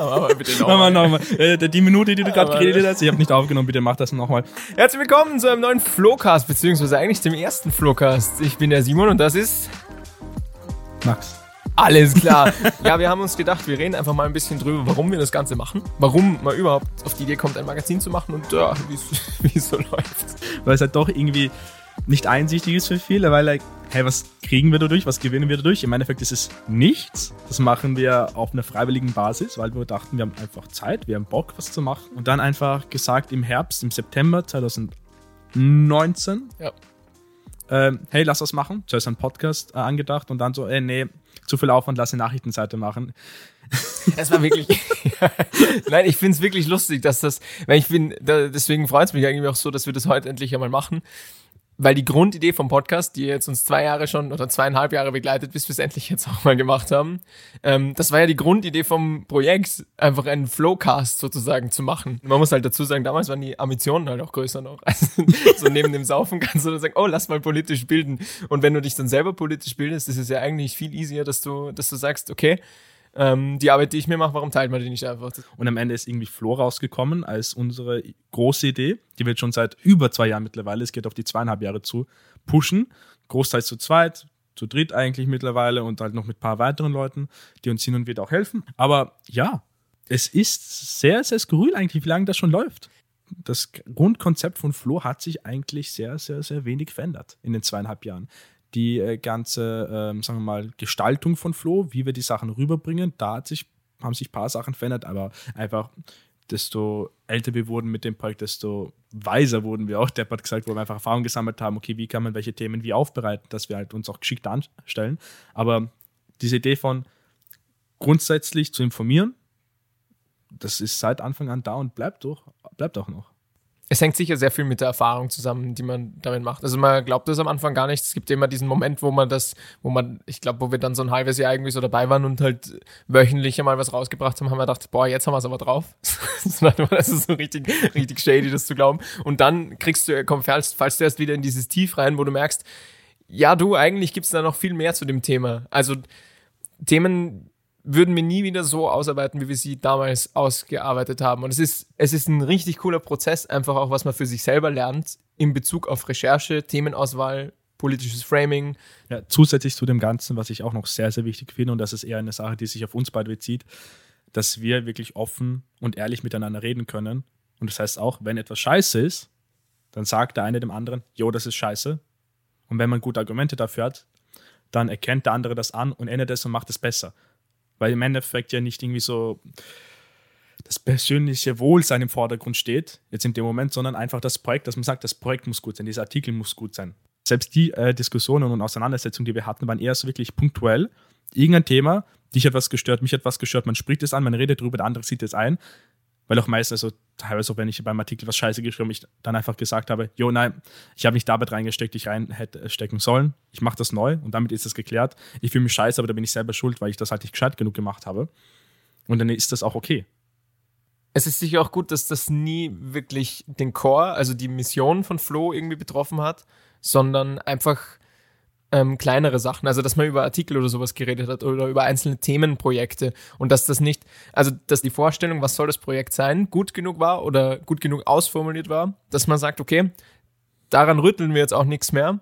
Aber bitte Nochmal, nochmal. Äh, die Minute, die du gerade geredet hast, ich habe nicht aufgenommen, bitte mach das nochmal. Herzlich willkommen zu einem neuen Flowcast, beziehungsweise eigentlich dem ersten Flowcast. Ich bin der Simon und das ist Max. Alles klar. ja, wir haben uns gedacht, wir reden einfach mal ein bisschen drüber, warum wir das Ganze machen. Warum man überhaupt auf die Idee kommt, ein Magazin zu machen und ja, wie es so läuft. Weil es halt doch irgendwie nicht einsichtig ist für viele, weil like, hey, was kriegen wir dadurch, was gewinnen wir dadurch? Im Endeffekt ist es nichts. Das machen wir auf einer freiwilligen Basis, weil wir dachten, wir haben einfach Zeit, wir haben Bock, was zu machen. Und dann einfach gesagt im Herbst, im September 2019, ja. ähm, hey, lass das machen. Zuerst ein Podcast äh, angedacht und dann so, ey, nee, zu viel Aufwand, lass eine Nachrichtenseite machen. Es war wirklich. Nein, ich finde es wirklich lustig, dass das, weil ich bin, da, deswegen freut es mich eigentlich auch so, dass wir das heute endlich einmal machen weil die Grundidee vom Podcast, die jetzt uns zwei Jahre schon oder zweieinhalb Jahre begleitet, bis wir es endlich jetzt auch mal gemacht haben, ähm, das war ja die Grundidee vom Projekt, einfach einen Flowcast sozusagen zu machen. Man muss halt dazu sagen, damals waren die Ambitionen halt auch größer noch. Also, so neben dem Saufen kannst du dann sagen, oh, lass mal politisch bilden. Und wenn du dich dann selber politisch bildest, ist es ja eigentlich viel easier, dass du, dass du sagst, okay, ähm, die Arbeit, die ich mir mache, warum teilt man die nicht einfach? Und am Ende ist irgendwie Flo rausgekommen als unsere große Idee, die wir schon seit über zwei Jahren mittlerweile, es geht auf die zweieinhalb Jahre zu, pushen. Großteils zu zweit, zu dritt eigentlich mittlerweile und halt noch mit ein paar weiteren Leuten, die uns hin und wieder auch helfen. Aber ja, es ist sehr, sehr skurril eigentlich, wie lange das schon läuft. Das Grundkonzept von Flo hat sich eigentlich sehr, sehr, sehr wenig verändert in den zweieinhalb Jahren die äh, ganze, ähm, sagen wir mal, Gestaltung von Flo, wie wir die Sachen rüberbringen, da hat sich, haben sich ein paar Sachen verändert, aber einfach desto älter wir wurden mit dem Projekt, desto weiser wurden wir auch. Der hat gesagt, wo wir einfach Erfahrung gesammelt haben, okay, wie kann man welche Themen wie aufbereiten, dass wir halt uns auch geschickt anstellen. Aber diese Idee von grundsätzlich zu informieren, das ist seit Anfang an da und bleibt, durch, bleibt auch noch. Es hängt sicher sehr viel mit der Erfahrung zusammen, die man damit macht. Also man glaubt das am Anfang gar nicht. Es gibt immer diesen Moment, wo man das, wo man, ich glaube, wo wir dann so ein halbes Jahr irgendwie so dabei waren und halt wöchentlich einmal was rausgebracht haben, haben wir gedacht, boah, jetzt haben wir es aber drauf. das ist so richtig, richtig shady, das zu glauben. Und dann kriegst du, komm, fallst, fallst du erst wieder in dieses Tief rein, wo du merkst, ja, du, eigentlich gibt es da noch viel mehr zu dem Thema. Also Themen, würden wir nie wieder so ausarbeiten, wie wir sie damals ausgearbeitet haben. Und es ist, es ist ein richtig cooler Prozess, einfach auch, was man für sich selber lernt in Bezug auf Recherche, Themenauswahl, politisches Framing. Ja, zusätzlich zu dem Ganzen, was ich auch noch sehr, sehr wichtig finde, und das ist eher eine Sache, die sich auf uns beide bezieht, dass wir wirklich offen und ehrlich miteinander reden können. Und das heißt auch, wenn etwas scheiße ist, dann sagt der eine dem anderen, jo, das ist scheiße. Und wenn man gute Argumente dafür hat, dann erkennt der andere das an und ändert es und macht es besser weil im Endeffekt ja nicht irgendwie so das persönliche Wohlsein im Vordergrund steht, jetzt in dem Moment, sondern einfach das Projekt, dass man sagt, das Projekt muss gut sein, dieser Artikel muss gut sein. Selbst die äh, Diskussionen und Auseinandersetzungen, die wir hatten, waren eher so wirklich punktuell. Irgendein Thema, dich hat was gestört, mich hat was gestört, man spricht es an, man redet darüber, der andere sieht es ein. Weil auch meistens, also teilweise auch wenn ich beim Artikel was scheiße geschrieben ich dann einfach gesagt habe, jo, nein, ich habe nicht damit reingesteckt, ich rein hätte stecken sollen. Ich mache das neu und damit ist das geklärt. Ich fühle mich scheiße, aber da bin ich selber schuld, weil ich das halt nicht gescheit genug gemacht habe. Und dann ist das auch okay. Es ist sicher auch gut, dass das nie wirklich den Core, also die Mission von Flo irgendwie betroffen hat, sondern einfach ähm, kleinere Sachen, also dass man über Artikel oder sowas geredet hat oder über einzelne Themenprojekte und dass das nicht, also dass die Vorstellung, was soll das Projekt sein, gut genug war oder gut genug ausformuliert war, dass man sagt, okay, daran rütteln wir jetzt auch nichts mehr,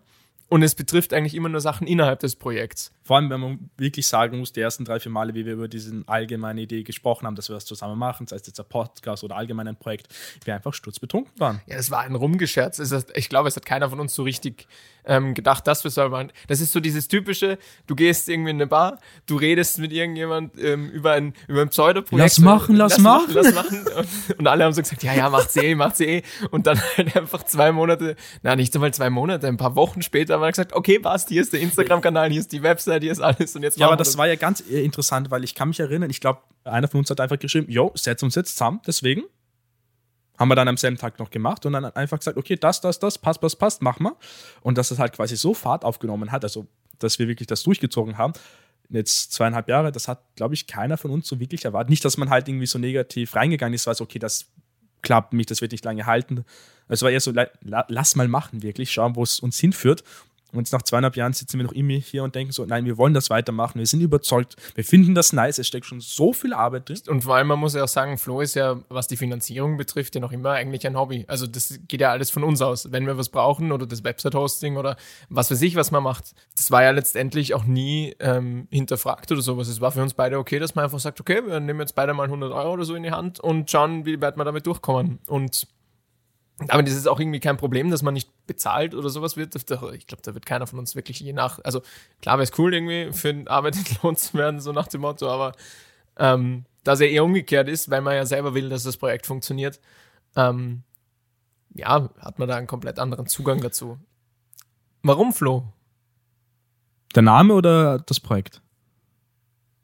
und es betrifft eigentlich immer nur Sachen innerhalb des Projekts. Vor allem, wenn man wirklich sagen muss, die ersten drei, vier Male, wie wir über diese allgemeine Idee gesprochen haben, dass wir das zusammen machen, sei es jetzt ein Podcast oder allgemein ein Projekt, wir einfach sturzbetrunken waren. Ja, das war ein Rumgescherz. Ich glaube, es hat keiner von uns so richtig ähm, gedacht, dass wir so machen. Das ist so dieses typische, du gehst irgendwie in eine Bar, du redest mit irgendjemand ähm, über ein, über ein Pseudoprojekt. Lass machen, lass, lass machen. Lass machen. Und, und, alle haben so gesagt, ja, ja, macht's eh, macht's eh. Und dann halt einfach zwei Monate, na, nicht einmal zwei Monate, ein paar Wochen später haben wir gesagt, okay, passt, hier ist der Instagram-Kanal, hier ist die Website, hier ist alles und jetzt Ja, aber das, das war ja ganz interessant, weil ich kann mich erinnern, ich glaube, einer von uns hat einfach geschrieben, yo, setz uns jetzt zusammen, deswegen. Haben wir dann am selben Tag noch gemacht und dann einfach gesagt, okay, das, das, das, passt, passt, passt, mach mal. Und dass es halt quasi so Fahrt aufgenommen hat, also dass wir wirklich das durchgezogen haben, jetzt zweieinhalb Jahre, das hat, glaube ich, keiner von uns so wirklich erwartet. Nicht, dass man halt irgendwie so negativ reingegangen ist, weil es, okay, das klappt nicht, das wird nicht lange halten. Es war eher so, lass mal machen, wirklich, schauen, wo es uns hinführt. Und jetzt nach zweieinhalb Jahren sitzen wir noch immer hier und denken so, nein, wir wollen das weitermachen, wir sind überzeugt, wir finden das nice, es steckt schon so viel Arbeit drin. Und vor allem, man muss ja auch sagen, Flo ist ja, was die Finanzierung betrifft, ja noch immer eigentlich ein Hobby. Also das geht ja alles von uns aus. Wenn wir was brauchen oder das Website-Hosting oder was weiß ich, was man macht, das war ja letztendlich auch nie ähm, hinterfragt oder sowas. Es war für uns beide okay, dass man einfach sagt, okay, wir nehmen jetzt beide mal 100 Euro oder so in die Hand und schauen, wie weit wir damit durchkommen. Und aber das ist auch irgendwie kein Problem, dass man nicht bezahlt oder sowas wird. Ich glaube, da wird keiner von uns wirklich je nach. Also klar wäre es cool, irgendwie für eine Arbeit entlohnt zu werden, so nach dem Motto, aber ähm, da es ja eher umgekehrt ist, weil man ja selber will, dass das Projekt funktioniert, ähm, ja, hat man da einen komplett anderen Zugang dazu. Warum, Flo? Der Name oder das Projekt?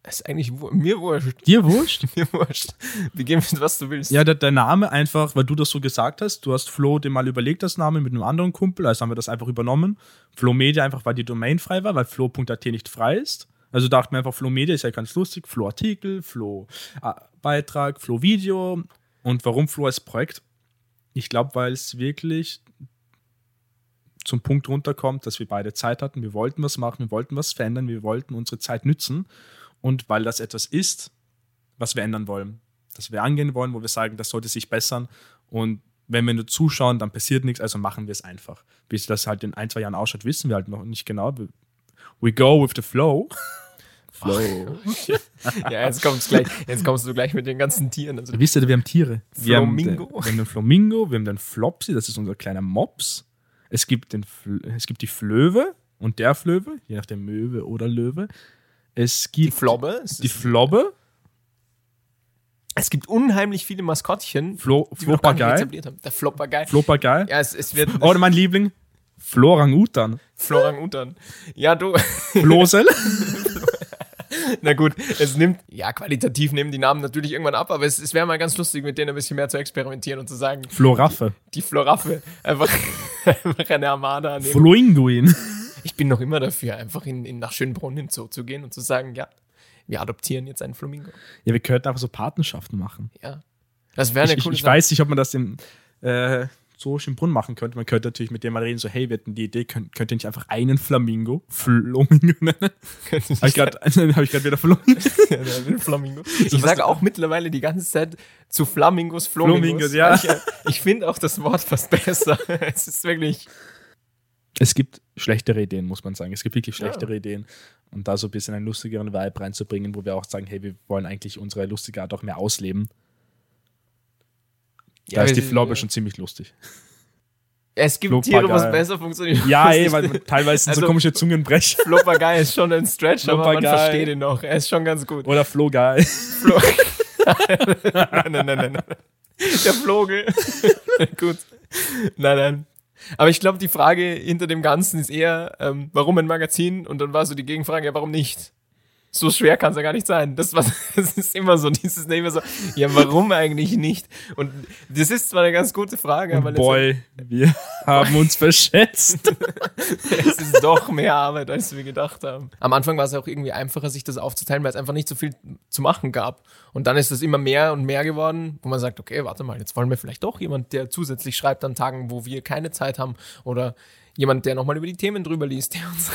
Ist eigentlich mir wurscht. Dir wurscht? mir wurscht. Beginn mit was du willst. Ja, der, der, Name einfach, weil du das so gesagt hast. Du hast Flo dir mal überlegt, das Name mit einem anderen Kumpel. Also haben wir das einfach übernommen. Flo Media einfach, weil die Domain frei war, weil Flo.at nicht frei ist. Also dachten wir einfach, Flo Media ist ja ganz lustig. Flo Artikel, Flo äh, Beitrag, Flo Video. Und warum Flo als Projekt? Ich glaube, weil es wirklich zum Punkt runterkommt, dass wir beide Zeit hatten. Wir wollten was machen, wir wollten was verändern, wir wollten unsere Zeit nützen und weil das etwas ist, was wir ändern wollen, das wir angehen wollen, wo wir sagen, das sollte sich bessern und wenn wir nur zuschauen, dann passiert nichts, also machen wir es einfach. Bis das halt in ein, zwei Jahren ausschaut, wissen wir halt noch nicht genau. We go with the flow. Flow. ja, jetzt kommst, gleich, jetzt kommst du gleich mit den ganzen Tieren. Also, Wisst ihr, wir haben Tiere. Wir Flamingo. Haben, wir haben den Flamingo, wir haben den Flopsy, das ist unser kleiner Mops. Es gibt, den, es gibt die Flöwe und der Flöwe, je nach der Möwe oder Löwe. Es gibt die Flobbe. Die Flobbe. Es gibt unheimlich viele Maskottchen, Flo die haben. Der Floppergeil. Floppergeil. Ja, es, es wird. Oh, mein Liebling. Florang-Utan. Florang-Utan. Ja, du. Flosel. Na gut, es nimmt, ja, qualitativ nehmen die Namen natürlich irgendwann ab, aber es, es wäre mal ganz lustig, mit denen ein bisschen mehr zu experimentieren und zu sagen. Floraffe. Die Floraffe. Einfach, einfach eine Armada nehmen. Ich bin noch immer dafür, einfach in, in nach Schönbrunn in Zoo zu gehen und zu sagen, ja, wir adoptieren jetzt einen Flamingo. Ja, wir könnten einfach so Patenschaften machen. Ja. Das wäre eine ich, coole Ich, ich weiß nicht, ob man das im äh, Zoo Schönbrunn machen könnte. Man könnte natürlich mit dem mal reden, so, hey, wir hätten die Idee, könnt, könnt ihr nicht einfach einen Flamingo, Flamingo nennen? Habe ich gerade hab wieder Flamingo. ja, Flamingo. Ich sage auch mittlerweile die ganze Zeit zu Flamingos, Flamingos. Flamingos ja. Ich, ich finde auch das Wort fast besser. es ist wirklich es gibt schlechtere Ideen, muss man sagen. Es gibt wirklich schlechtere ja. Ideen. Und da so ein bisschen einen lustigeren Vibe reinzubringen, wo wir auch sagen, hey, wir wollen eigentlich unsere lustige Art auch mehr ausleben. Da ja, ist die Flobbe schon ziemlich lustig. Es gibt Flopper Tiere, wo es besser funktioniert. Ja, ey, weil teilweise sind also, so komische Zungenbrecher. Floppergeil ist schon ein Stretch, aber man versteht ihn noch. Er ist schon ganz gut. Oder Flogeil. Flo nein, nein, nein, nein. Der Flogel. gut. Nein, nein. Aber ich glaube, die Frage hinter dem Ganzen ist eher, ähm, warum ein Magazin? Und dann war so die Gegenfrage, ja, warum nicht? So schwer kann es ja gar nicht sein. Das, was, das ist immer so, dieses immer so, ja, warum eigentlich nicht? Und das ist zwar eine ganz gute Frage, aber. Boy, wir haben uns verschätzt. es ist doch mehr Arbeit, als wir gedacht haben. Am Anfang war es auch irgendwie einfacher, sich das aufzuteilen, weil es einfach nicht so viel zu machen gab. Und dann ist es immer mehr und mehr geworden, wo man sagt, okay, warte mal, jetzt wollen wir vielleicht doch jemand, der zusätzlich schreibt an Tagen, wo wir keine Zeit haben oder jemand, der nochmal über die Themen drüber liest, der uns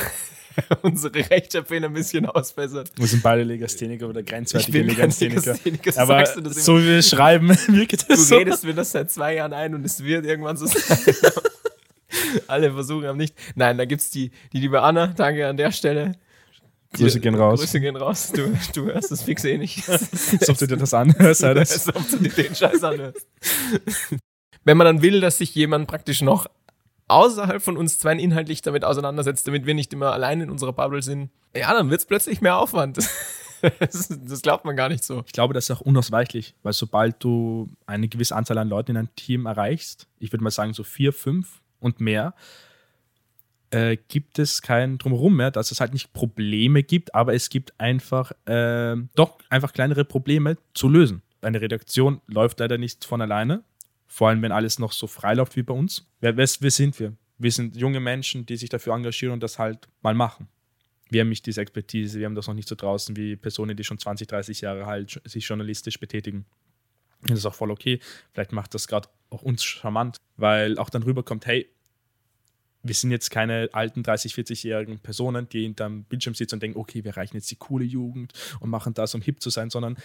unsere Rechtschreibfehler ein bisschen ausbessert. Wir sind beide Legastheniker oder grenzwertige Legastheniker. Aber so wie wir schreiben, wirkt das Du so. redest mir das seit zwei Jahren ein und es wird irgendwann so sein. Alle Versuche haben nicht. Nein, da gibt es die, die liebe Anna, danke an der Stelle. Grüße gehen raus. Grüße gehen raus. Du, du hörst das fix eh nicht. Als ob du dir das anhörst, Als ob du dir den Scheiß anhörst. Wenn man dann will, dass sich jemand praktisch noch außerhalb von uns zwei inhaltlich damit auseinandersetzt, damit wir nicht immer allein in unserer Bubble sind, ja, dann wird es plötzlich mehr Aufwand. Das, glaubt man gar nicht so. Ich glaube, das ist auch unausweichlich, weil sobald du eine gewisse Anzahl an Leuten in einem Team erreichst, ich würde mal sagen so vier, fünf und mehr, äh, gibt es kein Drumherum mehr, dass es halt nicht Probleme gibt, aber es gibt einfach äh, doch einfach kleinere Probleme zu lösen. Eine Redaktion läuft leider nicht von alleine. Vor allem, wenn alles noch so frei läuft wie bei uns. Wer, wer, wer sind wir? Wir sind junge Menschen, die sich dafür engagieren und das halt mal machen. Wir haben nicht diese Expertise, wir haben das noch nicht so draußen wie Personen, die schon 20, 30 Jahre halt sich journalistisch betätigen. Das ist auch voll okay. Vielleicht macht das gerade auch uns charmant, weil auch dann rüberkommt, hey, wir sind jetzt keine alten 30, 40-jährigen Personen, die hinterm Bildschirm sitzen und denken, okay, wir erreichen jetzt die coole Jugend und machen das, um hip zu sein, sondern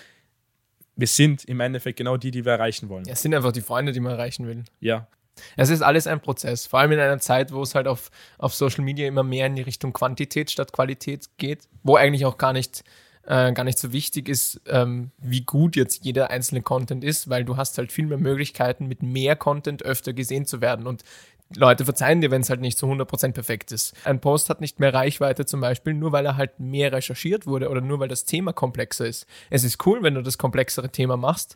wir sind im Endeffekt genau die, die wir erreichen wollen. Es sind einfach die Freunde, die man erreichen will. Ja. Es ist alles ein Prozess, vor allem in einer Zeit, wo es halt auf, auf Social Media immer mehr in die Richtung Quantität statt Qualität geht, wo eigentlich auch gar nicht, äh, gar nicht so wichtig ist, ähm, wie gut jetzt jeder einzelne Content ist, weil du hast halt viel mehr Möglichkeiten, mit mehr Content öfter gesehen zu werden. Und Leute verzeihen dir, wenn es halt nicht zu 100% perfekt ist. Ein Post hat nicht mehr Reichweite zum Beispiel, nur weil er halt mehr recherchiert wurde oder nur weil das Thema komplexer ist. Es ist cool, wenn du das komplexere Thema machst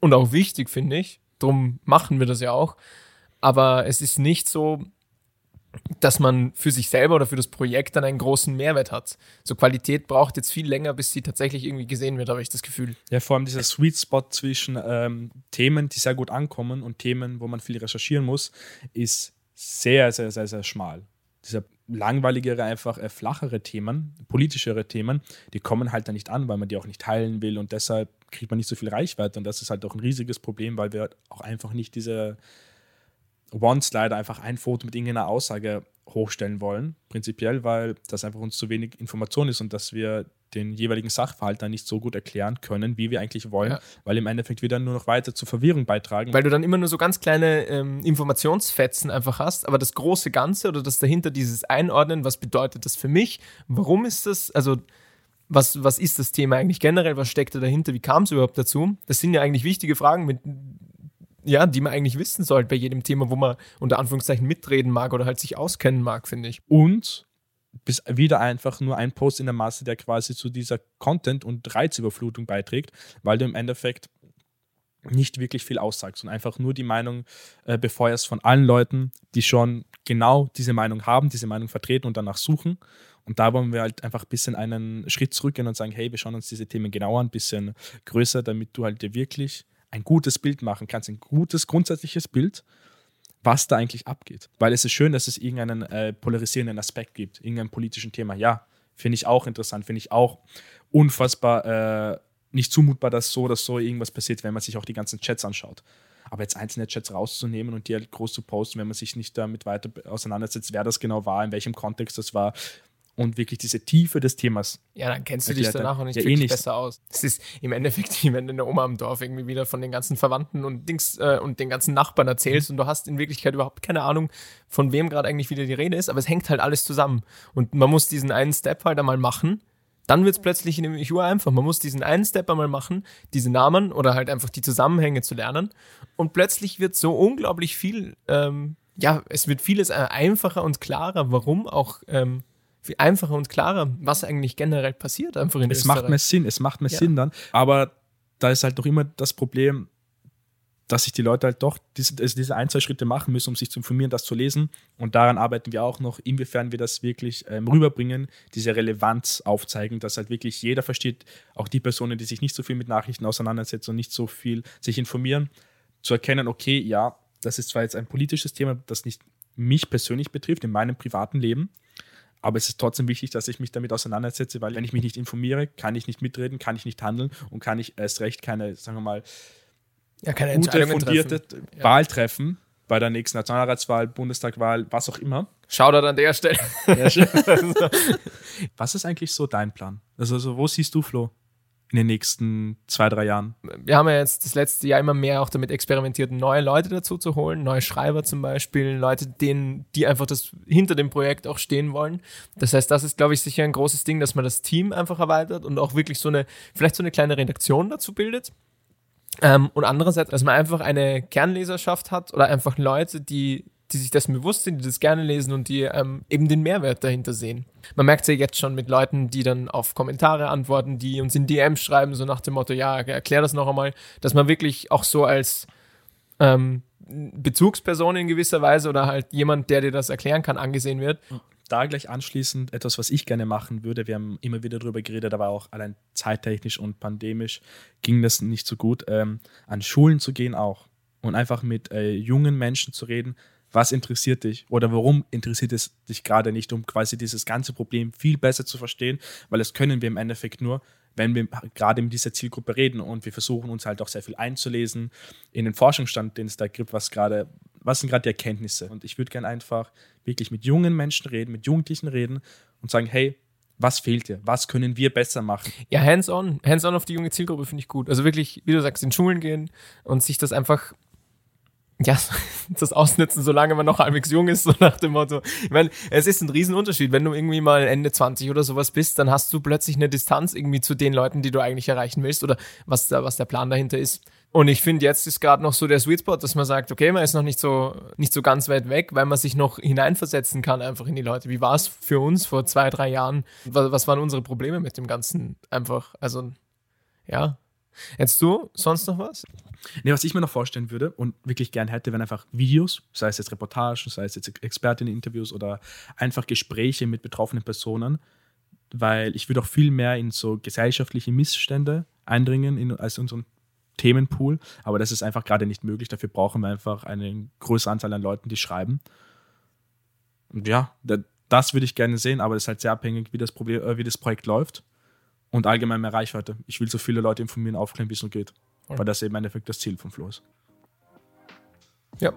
und auch wichtig, finde ich. Drum machen wir das ja auch. Aber es ist nicht so, dass man für sich selber oder für das Projekt dann einen großen Mehrwert hat. So Qualität braucht jetzt viel länger, bis sie tatsächlich irgendwie gesehen wird, habe ich das Gefühl. Ja, vor allem dieser Sweet Spot zwischen ähm, Themen, die sehr gut ankommen und Themen, wo man viel recherchieren muss, ist sehr, sehr, sehr, sehr schmal. Dieser langweiligere, einfach äh, flachere Themen, politischere Themen, die kommen halt da nicht an, weil man die auch nicht teilen will und deshalb kriegt man nicht so viel Reichweite und das ist halt auch ein riesiges Problem, weil wir auch einfach nicht diese One-Slide einfach ein Foto mit irgendeiner Aussage hochstellen wollen, prinzipiell, weil das einfach uns zu wenig Information ist und dass wir den jeweiligen Sachverhalt dann nicht so gut erklären können, wie wir eigentlich wollen, ja. weil im Endeffekt wir dann nur noch weiter zur Verwirrung beitragen. Weil du dann immer nur so ganz kleine ähm, Informationsfetzen einfach hast, aber das große Ganze oder das dahinter dieses Einordnen, was bedeutet das für mich, warum ist das, also was, was ist das Thema eigentlich generell, was steckt da dahinter, wie kam es überhaupt dazu? Das sind ja eigentlich wichtige Fragen, mit ja, die man eigentlich wissen sollte bei jedem Thema, wo man unter Anführungszeichen mitreden mag oder halt sich auskennen mag, finde ich. Und bis wieder einfach nur ein Post in der Masse, der quasi zu dieser Content- und Reizüberflutung beiträgt, weil du im Endeffekt nicht wirklich viel aussagst und einfach nur die Meinung äh, befeuerst von allen Leuten, die schon genau diese Meinung haben, diese Meinung vertreten und danach suchen. Und da wollen wir halt einfach ein bisschen einen Schritt zurückgehen und sagen, hey, wir schauen uns diese Themen genauer ein bisschen größer, damit du halt dir wirklich ein gutes Bild machen kannst, ein gutes grundsätzliches Bild, was da eigentlich abgeht. Weil es ist schön, dass es irgendeinen äh, polarisierenden Aspekt gibt, irgendein politischen Thema. Ja, finde ich auch interessant, finde ich auch unfassbar äh, nicht zumutbar, dass so oder so irgendwas passiert, wenn man sich auch die ganzen Chats anschaut. Aber jetzt einzelne Chats rauszunehmen und die halt groß zu posten, wenn man sich nicht damit weiter auseinandersetzt, wer das genau war, in welchem Kontext das war, und wirklich diese Tiefe des Themas. Ja, dann kennst du dich danach auch nicht ja, wirklich eh nicht. besser aus. Es ist im Endeffekt, wie wenn du eine Oma im Dorf irgendwie wieder von den ganzen Verwandten und Dings äh, und den ganzen Nachbarn erzählst mhm. und du hast in Wirklichkeit überhaupt keine Ahnung, von wem gerade eigentlich wieder die Rede ist, aber es hängt halt alles zusammen. Und man muss diesen einen Step halt einmal machen. Dann wird es plötzlich nämlich einfach. Man muss diesen einen Step einmal machen, diese Namen oder halt einfach die Zusammenhänge zu lernen. Und plötzlich wird so unglaublich viel, ähm, ja, es wird vieles einfacher und klarer, warum auch ähm, viel einfacher und klarer, was eigentlich generell passiert einfach in Es Österreich. macht mehr Sinn, es macht mehr ja. Sinn dann. Aber da ist halt noch immer das Problem, dass sich die Leute halt doch diese, also diese ein, zwei Schritte machen müssen, um sich zu informieren, das zu lesen. Und daran arbeiten wir auch noch, inwiefern wir das wirklich ähm, rüberbringen, diese Relevanz aufzeigen, dass halt wirklich jeder versteht, auch die Personen, die sich nicht so viel mit Nachrichten auseinandersetzen und nicht so viel sich informieren, zu erkennen, okay, ja, das ist zwar jetzt ein politisches Thema, das nicht mich persönlich betrifft, in meinem privaten Leben, aber es ist trotzdem wichtig, dass ich mich damit auseinandersetze, weil wenn ich mich nicht informiere, kann ich nicht mitreden, kann ich nicht handeln und kann ich erst recht keine, sagen wir mal, ja, keine gute, fundierte treffen. Wahl ja. treffen bei der nächsten Nationalratswahl, Bundestagwahl, was auch immer. Shoutout an der Stelle. was ist eigentlich so dein Plan? Also, also wo siehst du, Flo? In den nächsten zwei, drei Jahren? Wir haben ja jetzt das letzte Jahr immer mehr auch damit experimentiert, neue Leute dazu zu holen, neue Schreiber zum Beispiel, Leute, denen, die einfach das hinter dem Projekt auch stehen wollen. Das heißt, das ist, glaube ich, sicher ein großes Ding, dass man das Team einfach erweitert und auch wirklich so eine, vielleicht so eine kleine Redaktion dazu bildet. Ähm, und andererseits, dass man einfach eine Kernleserschaft hat oder einfach Leute, die die sich dessen bewusst sind, die das gerne lesen und die ähm, eben den Mehrwert dahinter sehen. Man merkt es ja jetzt schon mit Leuten, die dann auf Kommentare antworten, die uns in DMs schreiben, so nach dem Motto, ja, erklär das noch einmal, dass man wirklich auch so als ähm, Bezugsperson in gewisser Weise oder halt jemand, der dir das erklären kann, angesehen wird. Da gleich anschließend etwas, was ich gerne machen würde. Wir haben immer wieder darüber geredet, aber auch allein zeittechnisch und pandemisch ging das nicht so gut. Ähm, an Schulen zu gehen auch und einfach mit äh, jungen Menschen zu reden, was interessiert dich oder warum interessiert es dich gerade nicht, um quasi dieses ganze Problem viel besser zu verstehen, weil das können wir im Endeffekt nur, wenn wir gerade mit dieser Zielgruppe reden und wir versuchen uns halt auch sehr viel einzulesen in den Forschungsstand, den es da gibt, was gerade was sind gerade die Erkenntnisse? Und ich würde gerne einfach wirklich mit jungen Menschen reden, mit Jugendlichen reden und sagen, hey, was fehlt dir? Was können wir besser machen? Ja, hands-on. Hands-on auf die junge Zielgruppe finde ich gut. Also wirklich, wie du sagst, in Schulen gehen und sich das einfach ja, das ausnutzen, solange man noch halbwegs jung ist, so nach dem Motto. Ich meine, es ist ein Riesenunterschied. Wenn du irgendwie mal Ende 20 oder sowas bist, dann hast du plötzlich eine Distanz irgendwie zu den Leuten, die du eigentlich erreichen willst oder was, da, was der Plan dahinter ist. Und ich finde, jetzt ist gerade noch so der Sweet Spot, dass man sagt, okay, man ist noch nicht so, nicht so ganz weit weg, weil man sich noch hineinversetzen kann einfach in die Leute. Wie war es für uns vor zwei, drei Jahren? Was, was waren unsere Probleme mit dem Ganzen? Einfach, also, ja. Jetzt du, sonst noch was? Nee, was ich mir noch vorstellen würde und wirklich gern hätte, wären einfach Videos, sei es jetzt Reportagen, sei es jetzt Expertinnen-Interviews oder einfach Gespräche mit betroffenen Personen, weil ich würde auch viel mehr in so gesellschaftliche Missstände eindringen in, als unseren Themenpool, aber das ist einfach gerade nicht möglich. Dafür brauchen wir einfach eine größere Anzahl an Leuten, die schreiben. Und ja, das würde ich gerne sehen, aber das ist halt sehr abhängig, wie das, Problem, äh, wie das Projekt läuft und allgemein mehr Reichweite. Ich will so viele Leute informieren, aufklären, wie es nur geht. Weil das eben im Endeffekt das Ziel von Flo ist. Ja.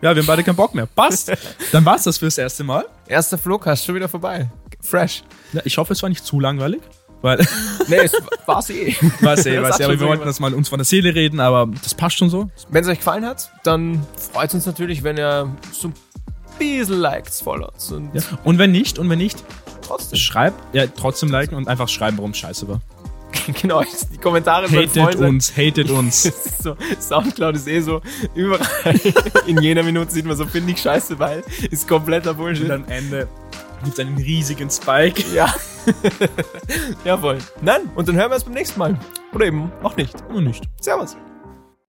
Ja, wir haben beide keinen Bock mehr. Passt. Dann war es das fürs erste Mal. Erster Flowcast schon wieder vorbei. Fresh. Ja, ich hoffe, es war nicht zu langweilig. Weil nee, es war's eh. War's eh, war's eh. Aber wir wollten das mal uns von der Seele reden, aber das passt schon so. Wenn es euch gefallen hat, dann freut es uns natürlich, wenn ihr so ein bisschen likes, followt. Und, ja. und wenn nicht, und wenn nicht, trotzdem. Schreibt, ja, trotzdem liken und einfach schreiben, warum es scheiße war. genau, die Kommentare Hatet uns, hatet uns. so, Soundcloud ist eh so überall. In jener Minute sieht man so, finde ich scheiße, weil ist kompletter Bullshit. Und am Ende gibt es einen riesigen Spike. Ja. Jawohl. Nein, und dann hören wir uns beim nächsten Mal. Oder eben auch nicht. Oder nicht. Servus.